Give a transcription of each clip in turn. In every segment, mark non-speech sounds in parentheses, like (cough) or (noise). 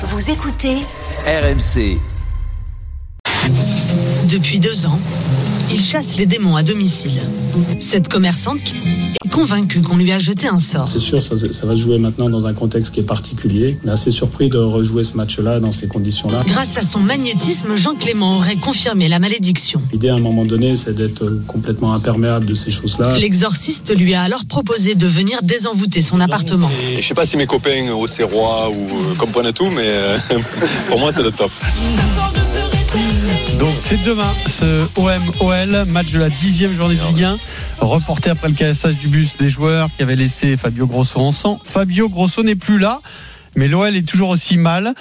Vous écoutez RMC. Depuis deux ans, il chasse les démons à domicile. Cette commerçante est convaincue qu'on lui a jeté un sort. C'est sûr, ça, ça va se jouer maintenant dans un contexte qui est particulier. Mais assez surpris de rejouer ce match-là dans ces conditions-là. Grâce à son magnétisme, Jean Clément aurait confirmé la malédiction. L'idée à un moment donné, c'est d'être complètement imperméable de ces choses-là. L'exorciste lui a alors proposé de venir désenvoûter son appartement. Je sais pas si mes copains au Serrois ou euh, comprennent tout, mais euh, (laughs) pour moi c'est le top. Donc c'est demain ce OM-OL, match de la dixième journée de Ligue 1, reporté après le cassage du bus des joueurs qui avaient laissé Fabio Grosso en sang. Fabio Grosso n'est plus là, mais l'OL est toujours aussi mal.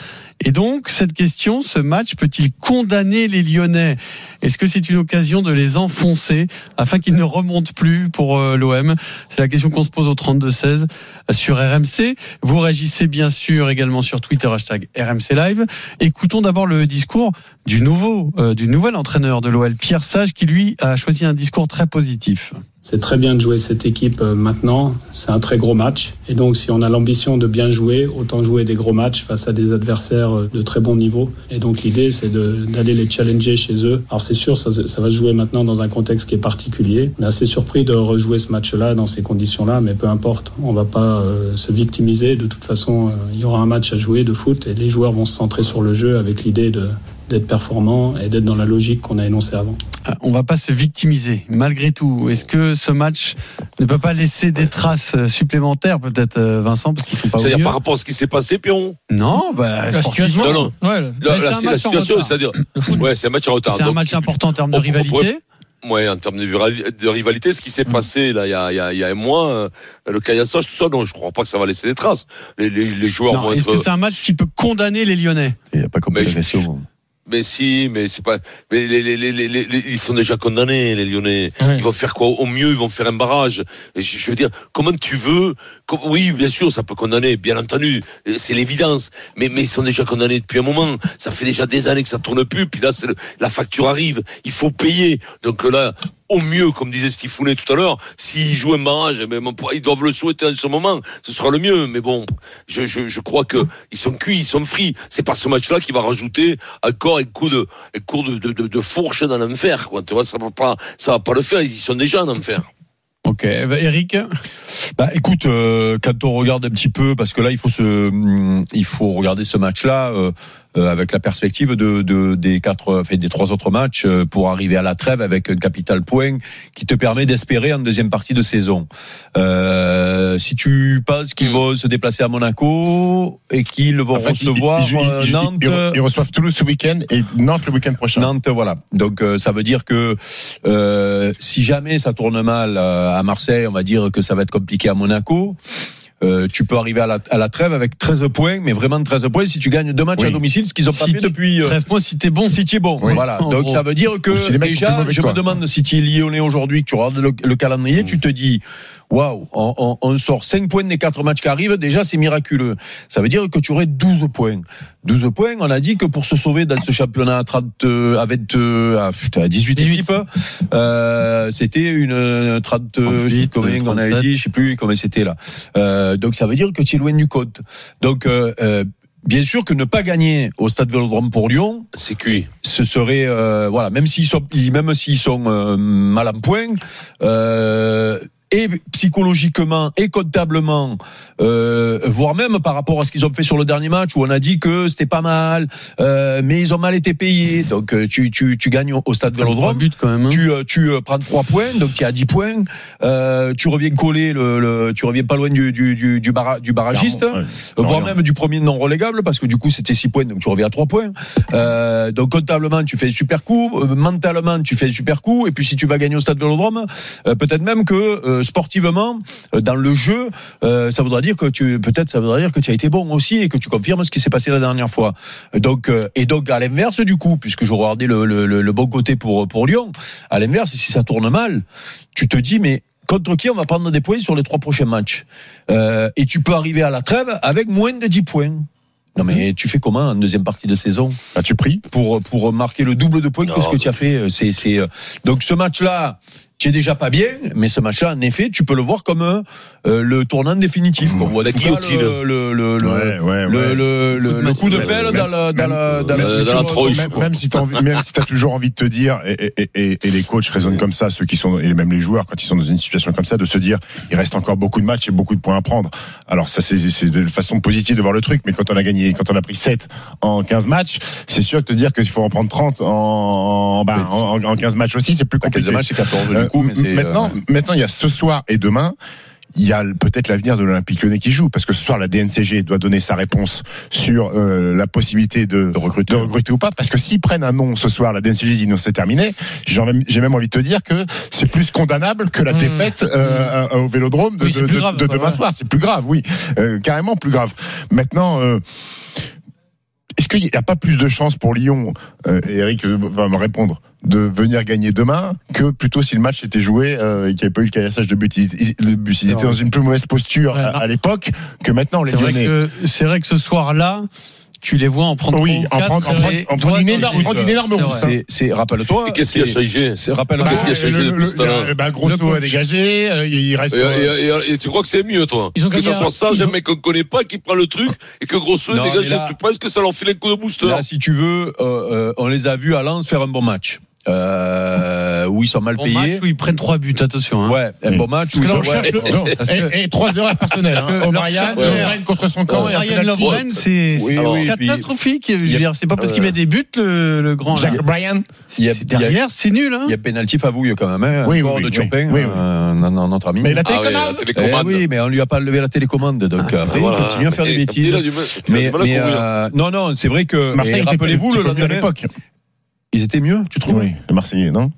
Et donc, cette question, ce match peut-il condamner les Lyonnais? Est-ce que c'est une occasion de les enfoncer afin qu'ils ne remontent plus pour euh, l'OM C'est la question qu'on se pose au 32-16 sur RMC. Vous réagissez bien sûr également sur Twitter, hashtag RMC Live. Écoutons d'abord le discours du nouveau, euh, du nouvel entraîneur de l'OL, Pierre Sage, qui lui a choisi un discours très positif. C'est très bien de jouer cette équipe euh, maintenant. C'est un très gros match. Et donc, si on a l'ambition de bien jouer, autant jouer des gros matchs face à des adversaires euh, de très bon niveau. Et donc, l'idée, c'est d'aller les challenger chez eux. Alors, c'est sûr, ça, va se jouer maintenant dans un contexte qui est particulier. On est assez surpris de rejouer ce match-là dans ces conditions-là, mais peu importe. On va pas euh, se victimiser. De toute façon, euh, il y aura un match à jouer de foot et les joueurs vont se centrer sur le jeu avec l'idée de d'être performant et d'être dans la logique qu'on a énoncée avant. On va pas se victimiser, malgré tout. Est-ce que ce match ne peut pas laisser des traces supplémentaires, peut-être, Vincent, parce qu'ils sont pas C'est-à-dire par rapport à ce qui s'est passé, Pion Non, bah, La situation. Non, non. Ouais, Là, mais là, un c'est la situation, c'est-à-dire. Ouais, un match en retard. c'est un match important en termes de on- on pourrait- rivalité. Ouais, en termes de, rivalité, ce qui s'est passé là, il y a, y a, y a un mois, euh, le caillassage, tout ça, non, je crois pas que ça va laisser des traces. Les, les, les joueurs Non, vont Est-ce être. que c'est un match qui peut condamner les Lyonnais? Il n'y a pas comme la question. Mais si, mais c'est pas. Mais les, les, les, les, les- les- ils sont déjà condamnés, les Lyonnais. Ouais. Ils vont faire quoi? Au mieux, ils vont faire un barrage. Et je, je veux dire, comment tu veux com- Oui, bien sûr, ça peut condamner, bien entendu. Et C'est l'évidence. Mais, mais ils sont déjà condamnés depuis un moment. Ça fait déjà des années que ça tourne plus. Puis là, c'est le- la facture arrive. Il faut payer. Donc là. Au mieux, comme disait Stifounet tout à l'heure, s'ils jouent un barrage, eh ben, ils doivent le souhaiter en ce moment. Ce sera le mieux. Mais bon, je, je, je crois que ils sont cuits, ils sont frits. C'est pas ce match-là qui va rajouter encore un coup de, un coup de, de, de, de fourche dans l'enfer. Quoi. Tu vois, ça va pas, ça va pas le faire. Ils y sont déjà en enfer. Ok. Eric? Bah, écoute, euh, quand on regarde un petit peu, parce que là, il faut se, hum, il faut regarder ce match-là euh, avec la perspective de, de des quatre, enfin, des trois autres matchs euh, pour arriver à la trêve avec un capital point qui te permet d'espérer en deuxième partie de saison. Euh, si tu penses qu'ils vont se déplacer à Monaco et qu'ils vont En fait, ils- recevoir ils- ils- euh, ils- Nantes. ils- reçoivent Toulouse ce week-end et Nantes le week-end prochain. Nantes, voilà. Donc euh, ça veut dire que euh, si jamais ça tourne mal euh, à Marseille, on va dire que ça va être compliqué à Monaco. Euh, tu peux arriver à la, à la trêve avec 13 points, mais vraiment 13 points si tu gagnes deux matchs Oui. à domicile, ce qu'ils ont pas Si fait tu- depuis. euh, 13 points si t'es bon. si tu es bon, Oui. voilà. En Donc gros. ça veut dire que si déjà, je toi. me demande si tu es lyonnais aujourd'hui, que tu regardes le, le calendrier, tu te dis, waouh, on, on- on sort 5 points des 4 matchs qui arrivent, déjà c'est miraculeux. Ça veut dire que tu aurais 12 points. 12 points, on a dit que pour se sauver dans ce championnat à 30, euh, avec euh, à, putain, à 18, 18. équipes, euh, c'était une euh, 30, euh, je sais 38, plus combien on avait 37. dit, je sais plus comment c'était là. Euh, donc ça veut dire que tu es loin du compte. Donc euh, euh, Bien sûr que ne pas gagner au Stade Vélodrome pour Lyon, C'est cuit. ce serait euh, voilà même s'ils sont même s'ils sont euh, mal en point euh, et psychologiquement et comptablement, euh, voire même par rapport à ce qu'ils ont fait sur le dernier match où on a dit que c'était pas mal, euh, mais ils ont mal été payés. Donc euh, tu, tu, tu gagnes au- stade Trois Vélodrome. quand même. hein. Tu, euh, tu euh, prends 3 points, donc tu es à 10 points. Euh, tu reviens coller, le, le- tu reviens pas loin du, du, du, du, barragiste, Ouais. voire même du premier non relégable, parce que du coup c'était 6 points, donc tu reviens à 3 points. Euh, donc comptablement, tu fais un super coup, mentalement, tu fais un super coup, et puis si tu vas gagner au stade Vélodrome, euh, peut-être même que euh, sportivement, euh, dans le jeu, euh, ça voudra dire que tu, peut-être ça voudra dire que tu as été bon aussi et que tu confirmes ce qui s'est passé la dernière fois. Donc, et donc à l'inverse du coup, puisque je regardais le, le, bon côté pour pour Lyon, à l'inverse, si ça tourne mal, tu te dis mais contre qui on va prendre des points sur les trois prochains matchs? Et tu peux arriver à la trêve avec moins de 10 points. Non mais tu fais comment en deuxième partie de saison? Bah, tu pries. pour pour marquer le double de points que ce que tu as fait c'est c'est donc ce match là tu es déjà pas bien, mais ce match-là, en effet, tu peux le voir comme euh, euh, le tournant définitif. Mmh. Voit La tout guillotine. le, le, le, le- Ouais, ouais, le, ouais. le, le- le coup de pelle même- dans la, dans la, dans la même- future- dans la tronche. Même, même si t'as envie- même si t'as toujours envie de te dire, et, et, et, et les coachs raisonnent comme ça, ceux qui sont, et même les joueurs, quand ils sont dans une situation comme ça, de se dire, il reste encore beaucoup de matchs et beaucoup de points à prendre. Alors ça, c'est c'est de façon positive de voir le truc, mais quand on a gagné, quand on a pris 7 en 15 matchs, c'est sûr que te dire qu'il faut en prendre 30 en, bah, en, en 15 matchs aussi, c'est plus compliqué. quel match, c'est 14 Euh, mais c'est. maintenant, euh, maintenant, il y a ce soir et demain. Il y a peut-être l'avenir de l'Olympique Lyonnais qui joue parce que ce soir la DNCG doit donner sa réponse sur euh, la possibilité de, De recruter. de recruter ou pas parce que s'ils prennent un nom ce soir la DNCG dit non c'est terminé j'ai même, envie de te dire que c'est plus condamnable que la Mmh. défaite euh, euh, au Vélodrome de, Oui, de- grave, demain ouais. soir c'est plus grave oui Euh, carrément plus grave maintenant euh, est-ce qu'il n'y a pas plus de chances pour Lyon, euh, et Eric euh, va me répondre, de venir gagner demain que plutôt si le match était joué euh, et qu'il n'y avait pas eu le caillassage de but? Ils, but, étaient dans une plus mauvaise posture Ouais, à, à l'époque que maintenant les vrai c'est vrai que ce soir-là, tu les vois en prendre Oui, en prendre- en une énorme- une énorme C'est rousse, c'est, c'est, rappelle-toi. Et qu'est-ce qui a changé c'est- rappelle-toi. Qu'est-ce qui a changé depuis le- ce temps-là le- bah, Grosso a dégagé, euh, il reste. et, et- tu crois que c'est mieux, toi Ils ont Que un- soit ça, un mec qu'on connaît pas qui prend le truc et que Grosso dégage tu penses que ça leur file un coup de booster Là, si tu veux, euh, euh, on les a vus à Lens faire un bon match. Euh, où ils sont mal Bon payés. match où ils prennent trois buts, attention. hein. Ouais, un Oui. bon match où ils que sont. ouais. le- Non, et, et trois erreurs personnelles. Que Hein. charge- Lovren contre son camp. penalty. Lovren, c'est catastrophique. C'est pas parce qu'il Ouais. met des buts le, le grand. Jack Bryan. Derrière, c'est nul. Hein. il y a pénalty favouille quand même. Hein, Oui, oui, de Chopin, euh, non, non, notre ami. Mais la Ah ouais, télécommande. Eh oui, mais on lui a pas levé la télécommande, donc après Voilà. il continue à faire des bêtises. Mais, euh, non, non, c'est vrai que. Rappelez-vous le lendemain, l'époque. Ils étaient mieux, tu trouves? Oui, les Marseillais, non?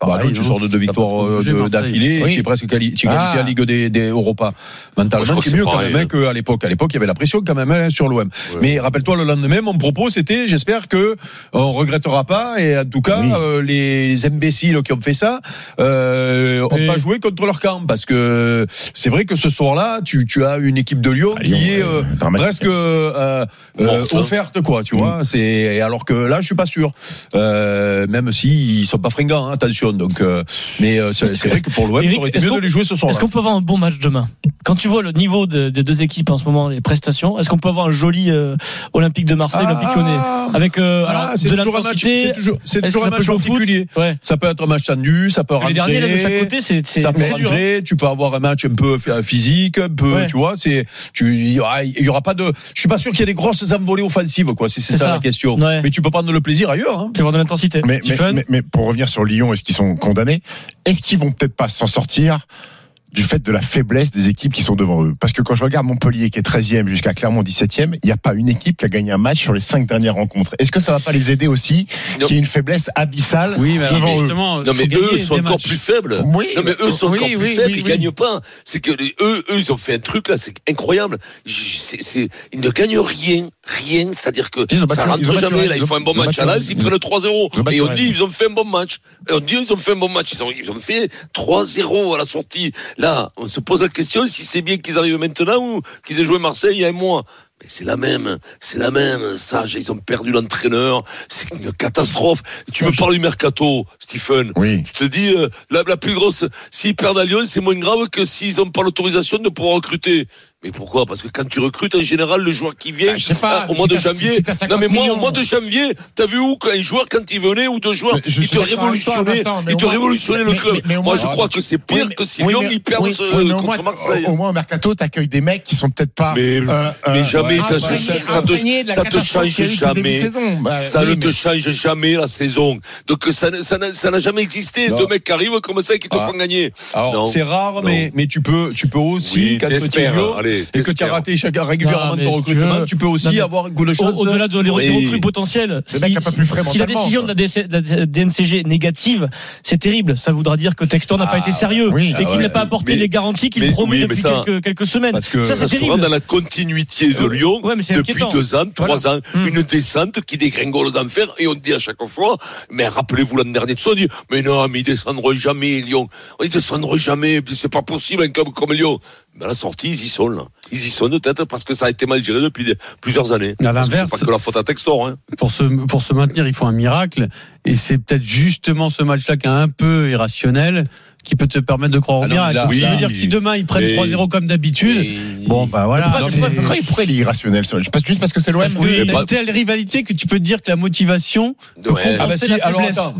Bah Pareil, non, tu non sors de deux victoires euh, d'affilée, Oui. tu es presque quali- tu es qualifié Ah. à Ligue des, des Europa. Mentalement, c'est mieux quand même hein, hein. qu'à l'époque. À l'époque, il y avait la pression quand même hein, sur l'OM. Ouais. Mais rappelle-toi, le lendemain, mon propos, c'était, j'espère que on regrettera pas, et en tout cas, Oui. euh, les imbéciles qui ont fait ça, euh, ont Et- pas joué contre leur camp, parce que c'est vrai que ce soir-là, tu, tu as une équipe de Lyon Ah, qui est euh, euh, presque euh, euh, hein. offerte, quoi, tu Mm. vois. C'est et alors que là, je suis pas sûr, euh, même si ils sont pas fringants, hein, attention. Donc, euh, mais euh, c'est vrai que pour l'OM, ça aurait été mieux de les jouer ce soir-là. Est-ce qu'on peut avoir un bon match demain? Quand tu vois le niveau de- des deux équipes en ce moment, les prestations, est-ce qu'on peut avoir un joli euh, Olympique de Marseille, Olympique Lyonnais? Avec euh, Ah, de toujours un match, l'intensité c'est toujours, un match particulier. Ouais. Ça peut être un match tendu, ça peut Les rentrer. derniers, là, de chaque côté, c'est ça peut dur. hein. rentrer, tu peux avoir un match un peu physique, un peu, Ouais. tu vois, c'est, tu, il y aura- il y aura pas de, je suis pas sûr qu'il y ait des grosses envolées offensives, quoi, c'est ça, ça. la question. Ouais. Mais tu peux prendre le plaisir ailleurs, hein. Tu avoir de l'intensité. Mais, mais, Stephen mais, mais pour revenir sur Lyon, est-ce qu'ils condamnés. Est-ce qu'ils vont peut-être pas s'en sortir du fait de la faiblesse des équipes qui sont devant eux Parce que quand je regarde Montpellier qui est 13e jusqu'à Clermont 17e, il n'y a pas une équipe qui a gagné un match sur les cinq dernières rencontres. Est-ce que ça va pas les aider aussi Non. Y ait une faiblesse abyssale Oui, mais devant eux justement, Non, mais faut gagner eux sont encore matchs. plus faibles. Oui, Non mais eux sont oui, encore plus oui, faibles, oui, ils oui. gagnent pas. C'est que les- eux, eux, ils ont fait un truc là, c'est incroyable. J- c'est- c'est- ils ne gagnent rien, rien. C'est-à-dire que Ils ça rentre jamais. Là, ils ils ont- font un bon match battu à l'As, ils prennent le 3-0. Ils ont battu Et on dit ils ont fait un bon match. Et on dit ils ont fait un bon match. Ils ont, ils ont fait 3-0 à la sortie. Là, on se pose la question si c'est bien qu'ils arrivent maintenant ou qu'ils aient joué Marseille il y a un mois. Mais c'est la même, c'est la même. Ça, ils ont perdu l'entraîneur. C'est une catastrophe. Tu me parles du mercato, Stephen. Oui. Tu te dis, euh, la, la plus grosse, s'ils perdent à Lyon, c'est moins grave que s'ils n'ont pas l'autorisation de pouvoir recruter. Mais pourquoi? Parce que quand tu recrutes, en général, le joueur qui vient, Ah, pas, euh, au mois si de janvier. si t'as 50 non, mais moi, au mois de janvier, t'as vu où qu'un joueur, quand il venait, ou deux joueurs, Mais je il te révolutionnait, mais il te révolutionnait le mais- club. mais- mais au moi, moins- je crois que c'est pire Oui, mais- que si oui, Lyon, mais- ils perdent oui, ce- oui, mais au contre moins, Marseille. Au, au moins, au mercato, t'accueilles des mecs qui sont peut-être pas. Mais- euh, mais euh, jamais, t'as- imprégnés- ça- ça te- change jamais. saison. Bah, ça ne mais- te change jamais la saison. Donc ça, n'a- ça n'a ça n'a jamais existé. Deux mecs qui arrivent comme ça et qui te Ah. font gagner. Alors, c'est rare, mais, mais tu peux, tu peux aussi, Lyon, Allez, et que tu as raté chaque, régulièrement mais ton recrutement, tu peux aussi avoir un coup de Au- chance. Au-delà de les recrues potentielles, si la décision de la, de DNCG est négative, c'est terrible. Ça voudra dire que Textor n'a pas Ah, été sérieux et Ah qu'il n'a pas apporté les garanties qu'il promet depuis quelques, semaines. Parce que ça, c'est terrible. dans la continuité de Lyon mais c'est depuis deux ans, trois ans, Hum. une descente qui dégringole aux enfers et on dit à chaque fois, mais rappelez-vous l'an dernier, tout ça, on dit, mais non, mais ils descendront jamais, Lyon. Ils descendront jamais, puis c'est pas possible un club comme Lyon. À la sortie, ils y sont là. Ils y sont peut-être parce que ça a été mal géré depuis des- plusieurs années. À l'inverse- c'est pas que la faute à Textor, hein. pour se, pour se maintenir, il faut un miracle. Et c'est peut-être justement ce match-là qui est un peu irrationnel qui peut te permettre de croire au Ah non, miracle. là, Ça oui. veut dire que si demain ils prennent Mais- 3-0 comme d'habitude, bon bah voilà. Pourquoi, c'est- pourquoi- pourquoi il est irrationnel Juste parce que c'est l'OM Mais t'as pas- une telle rivalité que tu peux te dire que la motivation Ouais. compenser Ah bah si.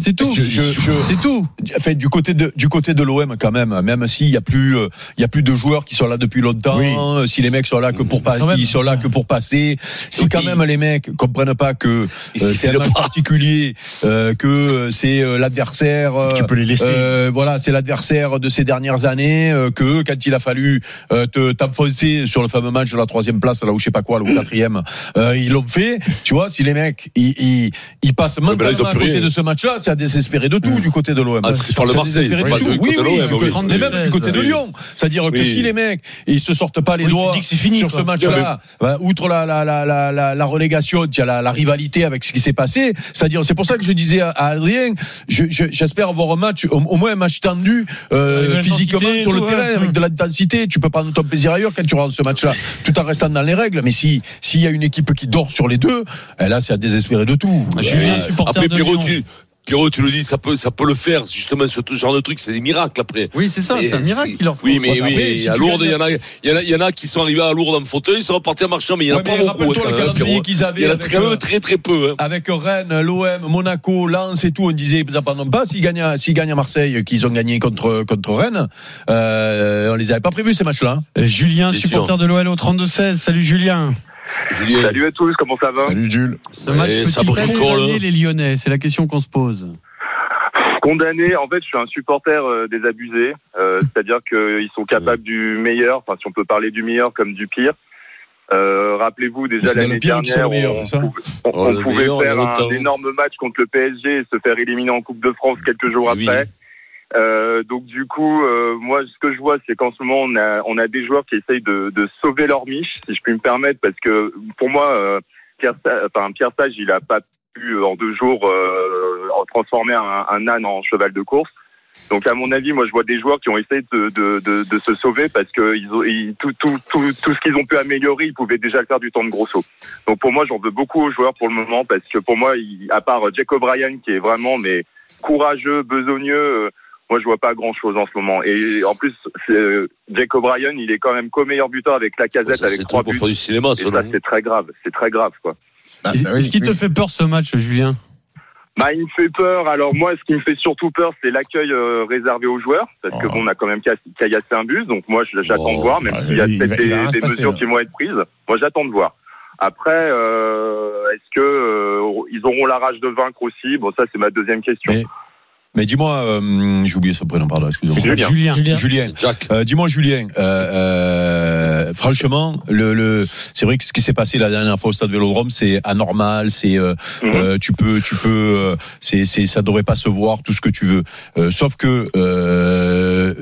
C'est tout. Je- je- je- C'est tout. Enfin, du côté de du côté de l'OM quand même, même s'il y a plus euh, il y a plus de joueurs qui sont là depuis longtemps, Oui. euh, si les mecs sont là que pour pas, Quand même. ils sont là que pour passer, si Oui. quand même les mecs comprennent pas que euh, Il c'est un match pas. particulier, euh, que c'est l'adversaire, Tu peux les laisser. voilà, c'est l'adversaire de ces dernières années, euh, que quand il a fallu euh, te t'enfoncer sur le fameux match de la troisième place, là où je sais pas quoi, le quatrième, euh, ils l'ont fait. Tu vois, si les mecs ils, ils, ils passent mentalement à côté de ce match-là, c'est à désespérer de tout du côté de l'OM. Ah, tu parles de Marseille, oui. Mais même du côté de. Lyon. C'est-à-dire que si les mecs ils se sortent pas les doigts sur ce match-là, bah, outre la, la, la, la, la, relégation, il y a la, rivalité avec ce qui s'est passé. C'est-à-dire, c'est pour ça que je disais à, Adrien, je- je- j'espère avoir un match, au moins un match tendu euh, physiquement sur le tout, terrain, ouais. avec de l'intensité. Tu peux prendre ton plaisir ailleurs quand tu rentres ce match-là, tout en restant dans les règles. Mais si s'il y a une équipe qui dort sur les deux, eh là, c'est à désespérer de tout. Euh, supporter Après, de Pierrot, tu, Pierrot, tu le dis, ça peut, ça peut le faire, justement, sur tout ce genre de truc, c'est des miracles après. Oui, c'est ça, c'est un miracle qu'il leur faut. Oui, mais oui, après, si à Lourdes, il y, en a, il y en a, il y en a qui sont arrivés à Lourdes en fauteuil, ils sont repartis en marchant, mais il y en a Ouais, pas mais beaucoup. hein, Il y en a avec, quand euh, même très très peu. hein. avec Rennes, l'OM, Monaco, Lens et tout, on disait ils abandonnent pas. S'ils gagnent, gagnent à Marseille, qu'ils ont gagné contre contre Rennes, euh, on les avait pas prévus ces matchs-là. hein. Euh, Julien, supporter de l'OL au 32-16. Salut Julien. Julien, Salut à tous, comment ça va Salut Jules. Ce Ouais, match peut-il condamner les Lyonnais? C'est la question qu'on se pose. Condamné, en fait, je suis un supporter euh, des abusés, euh, c'est-à-dire qu'ils sont capables du meilleur, enfin si on peut parler du meilleur comme du pire. Euh, Rappelez-vous déjà l'année dernière, meilleur, on, c'est ça pouvait, on- Oh, on pouvait meilleur, faire un énorme match contre le PSG et se faire éliminer en Coupe de France quelques jours Oui. après. Euh, donc du coup, euh, moi, ce que je vois, c'est qu'en ce moment, on a, on a des joueurs qui essayent de, de sauver leur miche, si je puis me permettre, parce que pour moi, euh, Pierre, enfin, Pierre Sage, il a pas pu euh, en deux jours euh, transformer un, un âne en cheval de course. Donc à mon avis, moi, je vois des joueurs qui ont essayé de, de, de, de se sauver parce que ils ont, ils- tout, tout, tout, ce qu'ils ont pu améliorer, ils pouvaient déjà le faire du temps de Grosso. Donc pour moi, j'en veux beaucoup aux joueurs pour le moment parce que pour moi, il- à part Jack O'Brien qui est vraiment mais courageux, besogneux. Moi, je vois pas grand chose en ce moment. Et en plus, c'est, euh, Jack O'Brien, il est quand même co-meilleur buteur avec la casette ça, avec c'est trois pour buts. faire du cinéma, Et ça, c'est très grave. C'est très grave, quoi. Ah, Est-ce bah oui, qu'il te fait peur ce match, Julien? Bah, il me fait peur. Alors moi, ce qui me fait surtout peur, c'est l'accueil euh, réservé aux joueurs, parce que Oh. bon, on a quand même ca- caillassé un bus, donc moi, j'attends Oh. de voir, même Ah, s'il y a peut-être des, passer, mesures là. qui vont être prises. Moi, j'attends de voir. Après, euh, est-ce que euh, ils auront la rage de vaincre aussi? Bon, ça, c'est ma deuxième question. Mais- Mais dis-moi, euh, j'ai oublié son prénom, pardon, excusez-moi. Julien. Julien. Julien. Euh, dis-moi Julien, euh, euh, franchement, le, le c'est vrai que ce qui s'est passé la dernière fois au stade Vélodrome, c'est anormal, c'est euh, tu peux, tu peux, euh, c'est, c'est, ça devrait pas se voir, tout ce que tu veux. Euh, sauf que euh,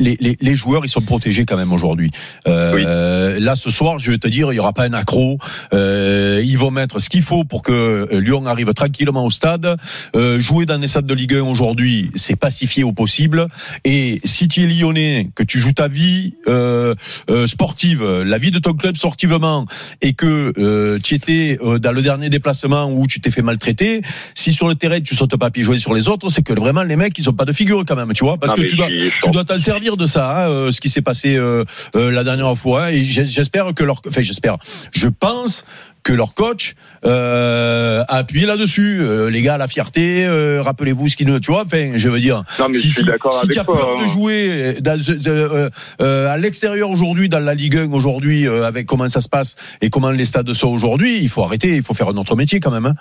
les, les, les joueurs, ils sont protégés quand même aujourd'hui. Euh, Là, ce soir, je vais te dire, il y aura pas un accro. Euh, ils vont mettre ce qu'il faut pour que euh, Lyon arrive tranquillement au stade. Euh, jouer dans les stades de Ligue 1 aujourd'hui, c'est pacifié au possible. Et si tu es lyonnais, que tu joues ta vie euh, euh, sportive, la vie de ton club sportivement, et que euh, tu étais euh, dans le dernier déplacement où tu t'es fait maltraiter, si sur le terrain tu sautes pas à pieds joints sur les autres, c'est que vraiment les mecs ils ont pas de figure quand même, tu vois, parce Non, que tu dois, tu dois t'en servir de ça, hein, euh, ce qui s'est passé euh, euh, la dernière fois. Et j'ai- j'espère que leur, enfin j'espère, je pense que leur coach euh, a appuyé là-dessus. Euh, les gars, la fierté, euh, rappelez-vous ce qui nous, tu vois, enfin, je veux dire. Non, mais si je suis si- d'accord si avec tu as toi. peur hein. de jouer dans, euh, euh, à l'extérieur aujourd'hui, dans la Ligue 1 aujourd'hui, avec comment ça se passe et comment les stades sont aujourd'hui, il faut arrêter, il faut faire un autre métier quand même. Hein.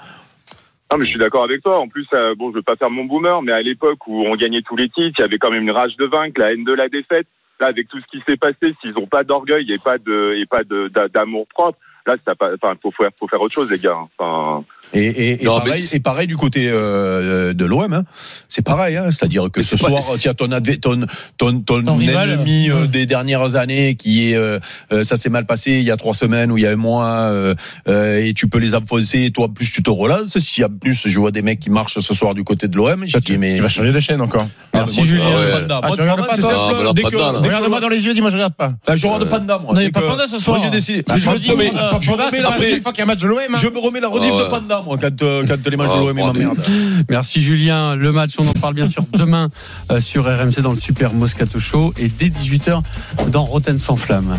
Non, mais je suis d'accord avec toi. En plus, euh, bon, je veux pas faire mon boomer, mais à l'époque où on gagnait tous les titres, il y avait quand même une rage de vaincre, la haine de la défaite. Là, avec tout ce qui s'est passé, s'ils ont pas d'orgueil et pas de et pas d'amour propre, là, ça pas. Enfin, faut faire faut faire autre chose, les gars. Enfin, Et, et, et, Non, pareil, et du côté euh, de l'OM, hein. c'est pareil, hein. c'est-à-dire que Mais ce pas- soir, tu as ton, ton, ton, ton, Ton rival, ennemi euh, des dernières années qui est, euh, euh, ça s'est mal passé il y a trois semaines ou il y a un mois, euh, euh, et tu peux les enfoncer, et toi en plus tu te relances. Si en plus je vois des mecs qui marchent ce soir du côté de l'OM, je dis tu, mais tu vas changer de chaîne encore. Merci Ah, Julien. ouais. Panda. Ah, pas. Ah, alors, Dès Panda, Regarde-moi dans les yeux, dis-moi je regarde pas. Ben, je regarde Panda, moi. Non, il n'y a pas Panda ce soir. Moi j'ai décidé. C'est c'est jeudi, je remets la pas après- chaque fois qu'il y a un match de l'OM. hein. Je me remets la rediff Ah de Panda, moi, quand, euh, quand les matchs Ah, de l'OM bon, m'emmerdent. (laughs) Merci Julien. Le match, on en parle bien sûr demain euh, sur RMC dans le Super Moscato Show et dès 18h dans Rotten sans flamme.